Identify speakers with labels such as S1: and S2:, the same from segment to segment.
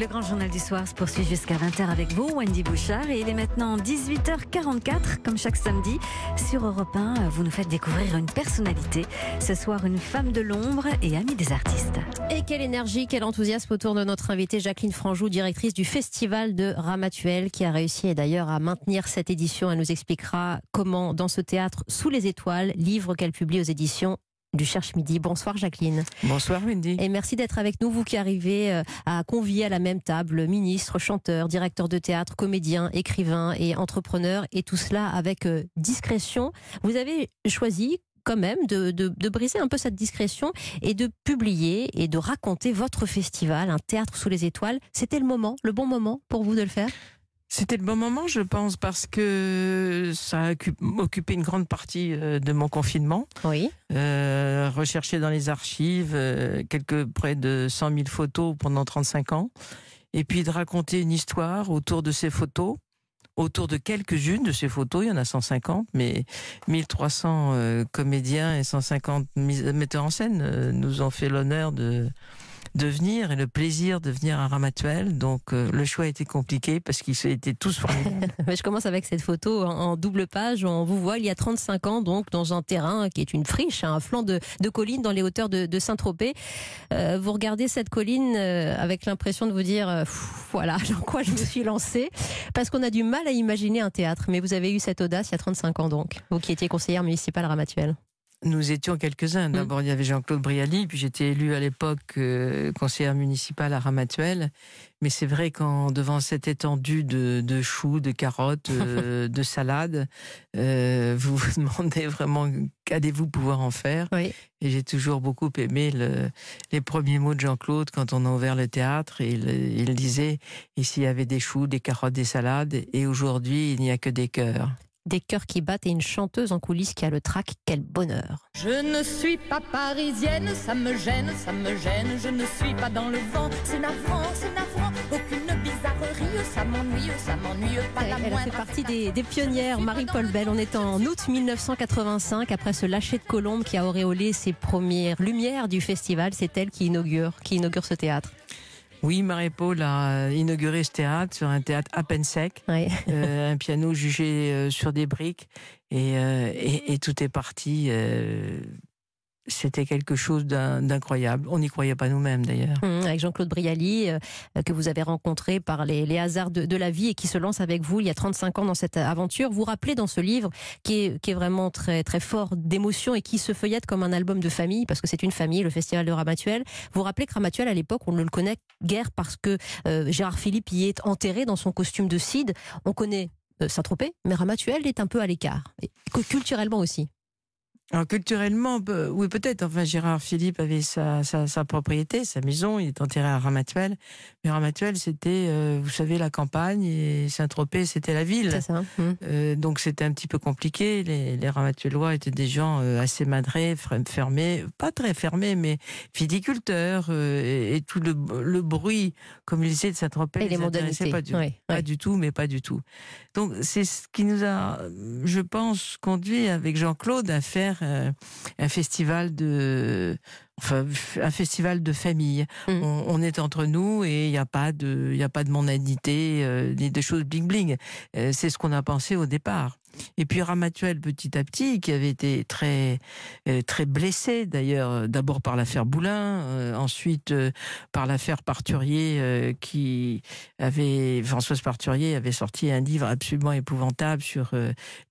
S1: Le grand journal du soir se poursuit jusqu'à 20h avec vous, Wendy Bouchard. Et il est maintenant 18h44, comme chaque samedi. Sur Europe 1, vous nous faites découvrir une personnalité. Ce soir, une femme de l'ombre et amie des artistes.
S2: Et quelle énergie, quel enthousiasme autour de notre invitée Jacqueline Franjou, directrice du Festival de Ramatuel, qui a réussi d'ailleurs à maintenir cette édition. Elle nous expliquera comment, dans ce théâtre sous les étoiles, livre qu'elle publie aux éditions du Cherche Midi. Bonsoir Jacqueline.
S3: Bonsoir Wendy.
S2: Et merci d'être avec nous, vous qui arrivez euh, à convier à la même table ministre, chanteur, directeur de théâtre, comédien, écrivain et entrepreneur, et tout cela avec euh, discrétion. Vous avez choisi quand même de, de, briser un peu cette discrétion et de publier et de raconter votre festival, un théâtre sous les étoiles. C'était le moment, le bon moment pour vous de le faire?
S3: C'était le bon moment, je pense, parce que ça a occupé une grande partie euh, de mon confinement.
S2: Oui.
S3: Euh, rechercher dans les archives euh, quelques près de 100 000 photos pendant 35 ans, et puis de raconter une histoire autour de ces photos, autour de quelques-unes de ces photos. Il y en a 150, mais 1300 comédiens et 150 metteurs en scène nous ont fait l'honneur de de venir et le plaisir de venir à Ramatuel. Donc euh, le choix a été compliqué parce qu'ils étaient tous formidables.
S2: Je commence avec cette photo en, double page. On vous voit il y a 35 ans donc dans un terrain qui est une friche, un flanc de, colline dans les hauteurs de, Saint-Tropez. Euh, vous regardez cette colline euh, avec l'impression de vous dire voilà dans quoi je me suis lancée parce qu'on a du mal à imaginer un théâtre. Mais vous avez eu cette audace il y a 35 ans donc, vous qui étiez conseillère municipale à Ramatuel.
S3: Nous étions quelques-uns. Mm. D'abord, il y avait Jean-Claude Brialy, puis j'étais élu à l'époque euh, conseillère municipale à Ramatuel. Mais c'est vrai qu'en devant cette étendue de, choux, de carottes, euh, de salades, euh, vous vous demandez vraiment qu'allez-vous pouvoir en faire. Et j'ai toujours beaucoup aimé les premiers mots de Jean-Claude quand on a ouvert le théâtre. il, il disait ici il y avait des choux, des carottes, des salades, et aujourd'hui il n'y a que des cœurs
S2: des cœurs qui battent et une chanteuse en coulisses qui a le trac. Quel bonheur.
S4: Je ne suis pas parisienne, ça me gêne, ça me gêne. Je ne suis pas dans le vent, c'est navrant, c'est navrant. Aucune bizarrerie, ça m'ennuie, ça m'ennuie pas la
S2: Elle fait partie des, pionnières, Marie-Paul Bell. On est en août 1985, après ce lâcher de colombe qui a auréolé ses premières lumières du festival. C'est elle qui inaugure, qui inaugure ce théâtre.
S3: Oui, Marie-Paul a inauguré ce théâtre sur un théâtre à peine sec, euh, un piano jugé euh, sur des briques, et, euh, et, et tout est parti c'était quelque chose d'incroyable. On n'y croyait pas nous-mêmes d'ailleurs.
S2: Mmh, avec Jean-Claude Brialy, euh, que vous avez rencontré par les, hasards de, la vie et qui se lance avec vous il y a 35 ans dans cette aventure. Vous rappelez dans ce livre, qui est, vraiment très, très fort d'émotion et qui se feuillette comme un album de famille, parce que c'est une famille, le Festival de Ramatuel. Vous rappelez que Ramatuel, à l'époque, on ne le connaît guère parce que euh, Gérard Philippe y est enterré dans son costume de Cid. On connaît euh, Saint-Tropez, mais Ramatuel est un peu à l'écart, culturellement aussi.
S3: Alors culturellement, oui peut-être. Enfin, Gérard Philippe avait sa, sa, propriété, sa maison. Il est enterré à Ramatuel. Mais Ramatuel, c'était, euh, vous savez, la campagne et Saint-Tropez, c'était la ville.
S2: C'est ça. Mmh.
S3: Euh, donc c'était un petit peu compliqué. Les, les Ramatuelois étaient des gens euh, assez madrés, fermés, pas très fermés, mais viticulteurs. Et, tout le, le, bruit, comme il disait, de Saint-Tropez,
S2: les.
S3: Pas, du, pas du tout, mais pas du tout. Donc c'est ce qui nous a, je pense, conduit avec Jean-Claude à faire euh, un festival de enfin, un festival de famille. Mmh. On, est entre nous et il n'y a pas de, il y a pas de mondanité euh, ni de choses bling bling. Euh, c'est ce qu'on a pensé au départ. Et puis Ramatuel, petit à petit, qui avait été très, euh, très blessé d'ailleurs, d'abord par l'affaire Boulin, euh, ensuite euh, par l'affaire Parturier, qui avait, Françoise Parturier avait sorti un livre absolument épouvantable sur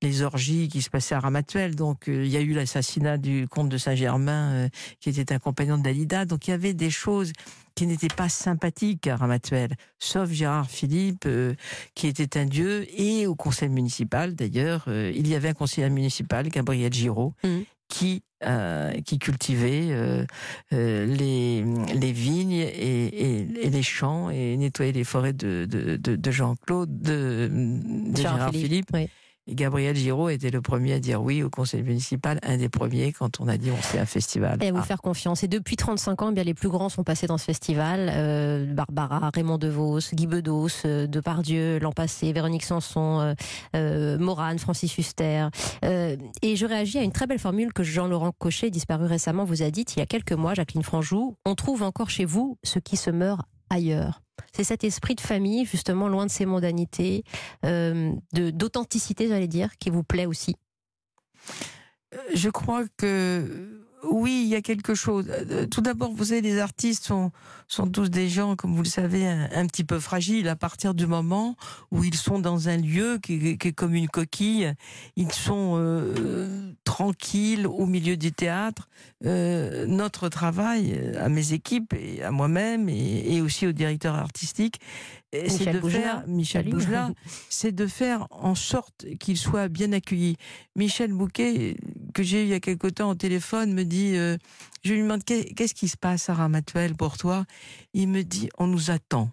S3: les orgies qui se passaient à Ramatuel. Donc il y a eu l'assassinat du comte de Saint-Germain, qui était un compagnon de Dalida. Donc il y avait des choses qui n'était pas sympathique à Ramatuel, sauf Gérard Philippe, euh, qui était un dieu, et au conseil municipal d'ailleurs, euh, il y avait un conseiller municipal, Gabriel Giraud, mmh. qui euh, qui cultivait les, les vignes et, et, les champs et nettoyait les forêts de, de, de, Jean-Claude, de, Gérard, Philippe. Gabriel Giraud était le premier à dire oui au conseil municipal, un des premiers quand on a dit on fait un festival.
S2: Et à vous ah. faire confiance. Et depuis 35 ans, eh bien les plus grands sont passés dans ce festival. Euh, Barbara, Raymond DeVos, Guy Bedos, euh, Depardieu l'an passé, Véronique Sanson, euh, euh Morane, Francis Huster. et je réagis à une très belle formule que Jean-Laurent Cochet, disparu récemment, vous a dite il y a quelques mois, Jacqueline Franjou. On trouve encore chez vous ce qui se meurt ailleurs. C'est cet esprit de famille, justement, loin de ces mondanités, euh, d'authenticité, j'allais dire, qui vous plaît aussi?
S3: Je crois que oui, il y a quelque chose. Euh, tout d'abord, vous savez, les artistes sont, sont tous des gens, comme vous le savez, un, petit peu fragiles à partir du moment où ils sont dans un lieu qui, est comme une coquille. Ils sont euh, tranquilles au milieu du théâtre. Euh, notre travail, à mes équipes et à moi-même et, aussi au directeur artistique, c'est de faire Michel c'est de faire en sorte qu'il soit bien accueilli. Michel Bouquet, que j'ai eu il y a quelque temps au téléphone, me dit, euh, je lui demande qu'est-ce qui se passe à Ramatuel pour toi? Il me dit, on nous attend.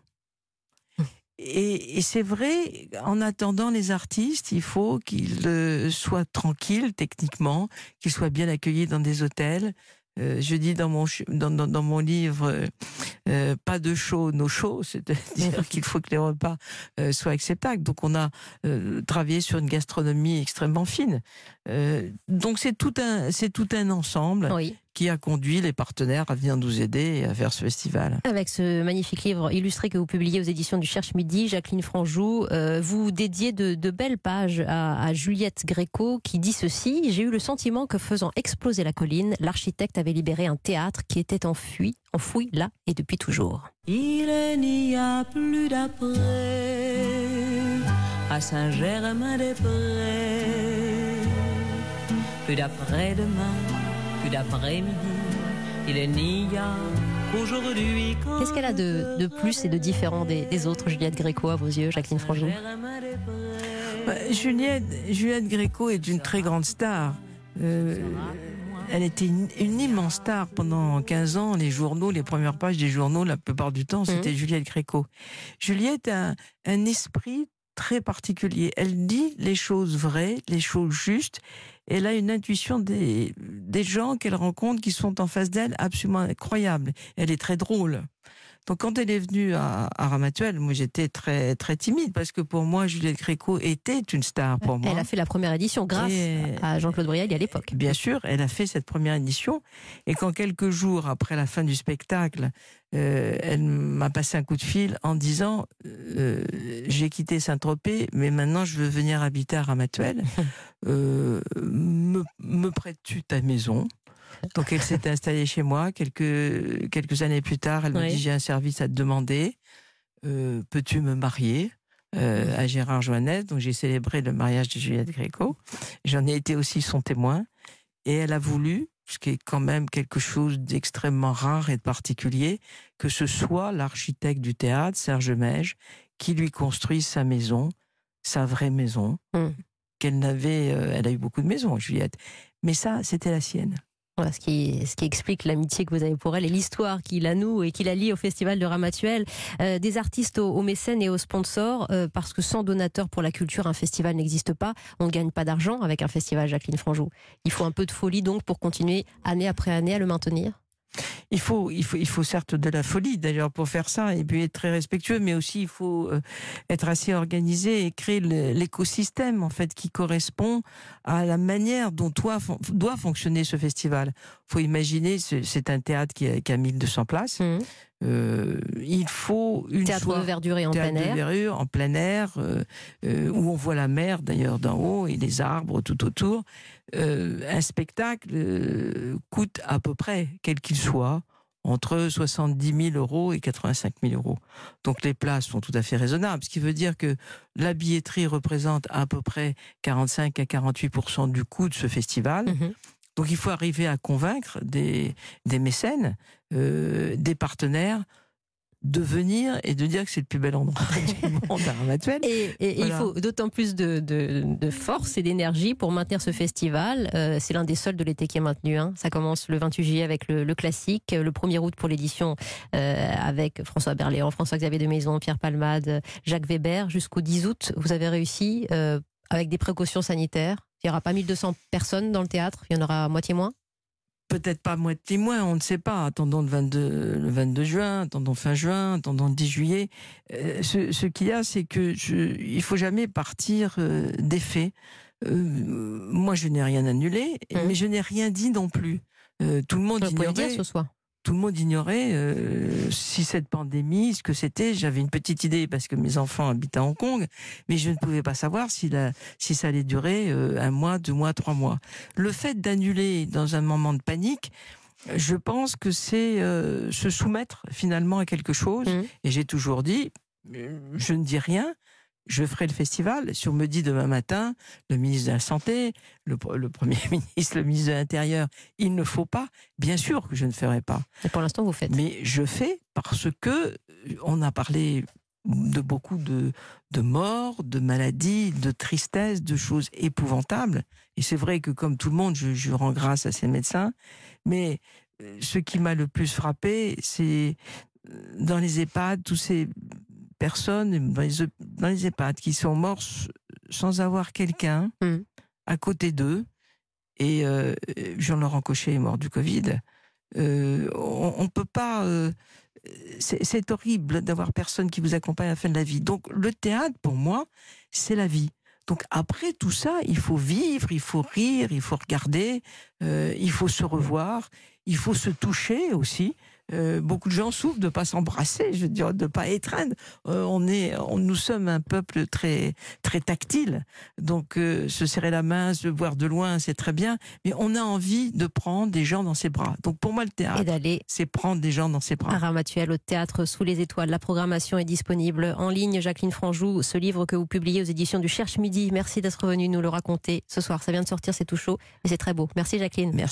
S3: Et, c'est vrai, en attendant les artistes, il faut qu'ils euh, soient tranquilles techniquement, qu'ils soient bien accueillis dans des hôtels, euh, je dis dans mon, dans, dans, mon livre, euh, euh, pas de chaud, nos chaud, c'est-à-dire qu'il faut que les repas soient acceptables. Donc on a travaillé sur une gastronomie extrêmement fine. donc c'est tout un, c'est tout un ensemble. Oui qui a conduit les partenaires à venir nous aider à faire ce festival.
S2: Avec ce magnifique livre illustré que vous publiez aux éditions du Cherche Midi, Jacqueline Franjou, euh, vous dédiez de, belles pages à, Juliette Gréco qui dit ceci J'ai eu le sentiment que faisant exploser la colline, l'architecte avait libéré un théâtre qui était enfui, enfoui là et depuis toujours.
S5: Il n'y a plus d'après à Saint-Germain-des-Prés, plus d'après-demain d'après-midi, il n'y a qu'aujourd'hui.
S2: Qu'est-ce qu'elle a de, de, plus et de différent des, autres Juliette Gréco à vos yeux, Jacqueline Franjou
S3: bah, Juliette, Juliette Gréco est une très grande star. Euh, elle était une, immense star pendant 15 ans. Les journaux, les premières pages des journaux, la plupart du temps, c'était mmh. Juliette Gréco. Juliette a un esprit très particulier. Elle dit les choses vraies, les choses justes, elle a une intuition des, des gens qu'elle rencontre qui sont en face d'elle absolument incroyable. Elle est très drôle. Donc quand elle est venue à, à Ramatuel, moi j'étais très très timide parce que pour moi Juliette Gréco était une star pour moi.
S2: Elle a fait la première édition grâce à Jean-Claude Brialy à l'époque.
S3: Bien sûr, elle a fait cette première édition et quand quelques jours après la fin du spectacle, euh, elle m'a passé un coup de fil en disant euh, j'ai quitté Saint-Tropez, mais maintenant je veux venir habiter à Ramatuel. Euh, me, me prêtes-tu ta maison? Donc elle s'est installée chez moi. Quelques, quelques années plus tard, elle me dit j'ai un service à te demander. Euh, peux-tu me marier euh, à Gérard Joannès Donc j'ai célébré le mariage de Juliette Gréco. J'en ai été aussi son témoin. Et elle a voulu, ce qui est quand même quelque chose d'extrêmement rare et de particulier, que ce soit l'architecte du théâtre, Serge Mège, qui lui construise sa maison, sa vraie maison, hum. qu'elle n'avait. Euh, elle a eu beaucoup de maisons, Juliette, mais ça, c'était la sienne.
S2: Voilà, ce, qui, ce qui explique l'amitié que vous avez pour elle et l'histoire qui la noue et qui la lie au Festival de Ramatuel. Euh, des artistes aux, mécènes et aux sponsors, euh, parce que sans donateurs pour la culture, un festival n'existe pas. On ne gagne pas d'argent avec un festival, Jacqueline Franjou. Il faut un peu de folie donc pour continuer année après année à le maintenir
S3: il faut, il faut, il faut certes de la folie d'ailleurs pour faire ça et puis être très respectueux, mais aussi il faut euh, être assez organisé et créer l'écosystème en fait qui correspond à la manière dont doit, doit fonctionner ce festival. Faut imaginer, c'est un théâtre qui a, qui a 1200 places. Mmh. Euh, il faut
S2: une théâtre de verdure et en plein air,
S3: verdure, en plein air, euh, euh, où on voit la mer d'ailleurs d'en haut et les arbres tout autour. Euh, un spectacle euh, coûte à peu près, quel qu'il soit, entre 70 000 euros et 85 000 euros. Donc les places sont tout à fait raisonnables, ce qui veut dire que la billetterie représente à peu près 45 à 48% du coût de ce festival. Mhm. Donc il faut arriver à convaincre des, des mécènes, euh, des partenaires de venir et de dire que c'est le plus bel endroit du monde à
S2: Et, et il faut d'autant plus de, de, force et d'énergie pour maintenir ce festival. Euh, c'est l'un des seuls de l'été qui est maintenu. Hein. Ça commence le 28 juillet avec le, classique, le 1er août pour l'édition euh, avec François Berléand, François-Xavier de Maison, Pierre Palmade, Jacques Weber. Jusqu'au 10 août, vous avez réussi avec des précautions sanitaires il n'y aura pas 1200 personnes dans le théâtre, il y en aura moitié moins?
S3: Peut-être pas moitié moins, on ne sait pas. Attendons le 22, le 22 juin, attendons fin juin, attendons le 10 juillet. Euh, ce, qu'il y a, c'est que je, il faut jamais partir euh, des faits. Euh, moi, je n'ai rien annulé, mmh. mais je n'ai rien dit non plus. tout le monde ignorait.
S2: ce soir.
S3: Tout le monde ignorait euh, si cette pandémie, ce que c'était. J'avais une petite idée parce que mes enfants habitent à Hong Kong, mais je ne pouvais pas savoir si, la, si ça allait durer euh, un mois, deux mois, trois mois. Le fait d'annuler dans un moment de panique, je pense que c'est euh, se soumettre finalement à quelque chose.
S2: Mmh.
S3: Et j'ai toujours dit, je ne dis rien. Je ferai le festival. Si on me dit demain matin, le ministre de la Santé, le, le Premier ministre, le ministre de l'Intérieur, il ne faut pas, bien sûr que je ne ferai pas.
S2: Et pour l'instant, vous faites.
S3: Mais je fais parce que euh, on a parlé de beaucoup de, de morts, de maladies, de tristesse, de choses épouvantables. Et c'est vrai que comme tout le monde, je, je rends grâce à ces médecins. Mais euh, ce qui m'a le plus frappé, c'est euh, dans les EHPAD, tous ces personnes dans les, dans les EHPAD qui sont morts sans avoir quelqu'un
S2: Mm.
S3: à côté d'eux. Et euh, Jean-Laurent Cochet est mort du Covid. Euh, on ne peut pas. euh, c'est horrible d'avoir personne qui vous accompagne à la fin de la vie. Donc le théâtre, pour moi, c'est la vie. Donc après tout ça, il faut vivre, il faut rire, il faut regarder, il faut se revoir, il faut se toucher aussi. Euh, beaucoup de gens souffrent de pas s'embrasser, je veux dire, de pas étreindre. Euh, on est, on, nous sommes un peuple très, très tactile. Donc, euh, se serrer la main, se voir de loin, c'est très bien. Mais on a envie de prendre des gens dans ses bras. Donc, pour moi, le théâtre, c'est prendre des gens dans ses bras.
S2: Ramatuel au théâtre Sous les étoiles. La programmation est disponible en ligne. Jacqueline Franjou, ce livre que vous publiez aux éditions du Cherche Midi. Merci d'être venue nous le raconter ce soir. Ça vient de sortir, c'est tout chaud et c'est très beau. Merci Jacqueline.
S3: Merci.